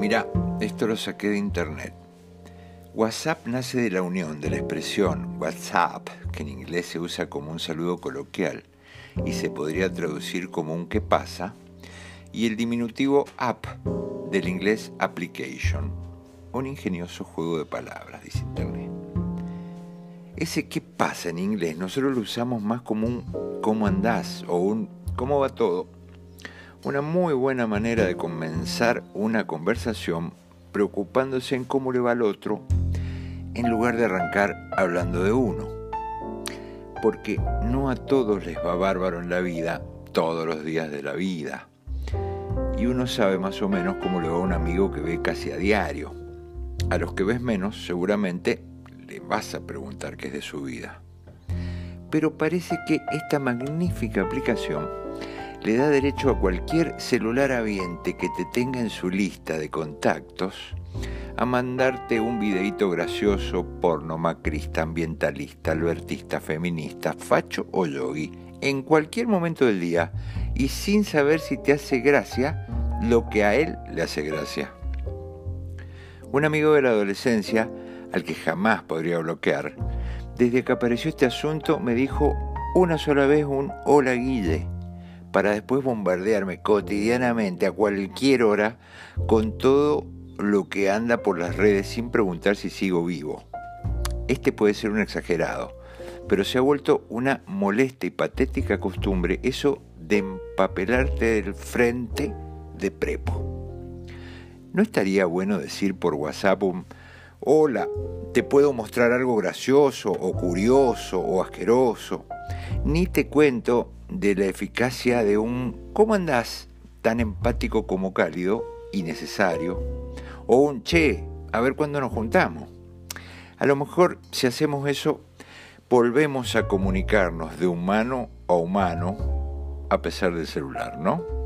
Mira, esto lo saqué de internet. WhatsApp nace de la unión de la expresión WhatsApp, que en inglés se usa como un saludo coloquial y se podría traducir como un ¿qué pasa? y el diminutivo app del inglés application, un ingenioso juego de palabras, dice Internet. Ese qué pasa en inglés nosotros lo usamos más como un cómo andás o un cómo va todo. Una muy buena manera de comenzar una conversación preocupándose en cómo le va al otro en lugar de arrancar hablando de uno. Porque no a todos les va bárbaro en la vida todos los días de la vida. Y uno sabe más o menos cómo le va a un amigo que ve casi a diario. A los que ves menos seguramente le vas a preguntar qué es de su vida. Pero parece que esta magnífica aplicación le da derecho a cualquier celular habiente que te tenga en su lista de contactos a mandarte un videíto gracioso, porno, macrista, ambientalista, albertista, feminista, facho o yogi, en cualquier momento del día y sin saber si te hace gracia lo que a él le hace gracia. Un amigo de la adolescencia, al que jamás podría bloquear, desde que apareció este asunto me dijo una sola vez un hola Guille, para después bombardearme cotidianamente a cualquier hora con todo lo que anda por las redes sin preguntar si sigo vivo. Este puede ser un exagerado, pero se ha vuelto una molesta y patética costumbre eso de empapelarte del frente de prepo. ¿No estaría bueno decir por WhatsApp un hola, te puedo mostrar algo gracioso o curioso o asqueroso? Ni te cuento de la eficacia de un ¿cómo andás? tan empático como cálido y necesario, o un che, a ver cuándo nos juntamos. A lo mejor si hacemos eso, volvemos a comunicarnos de humano a humano a pesar del celular, ¿no?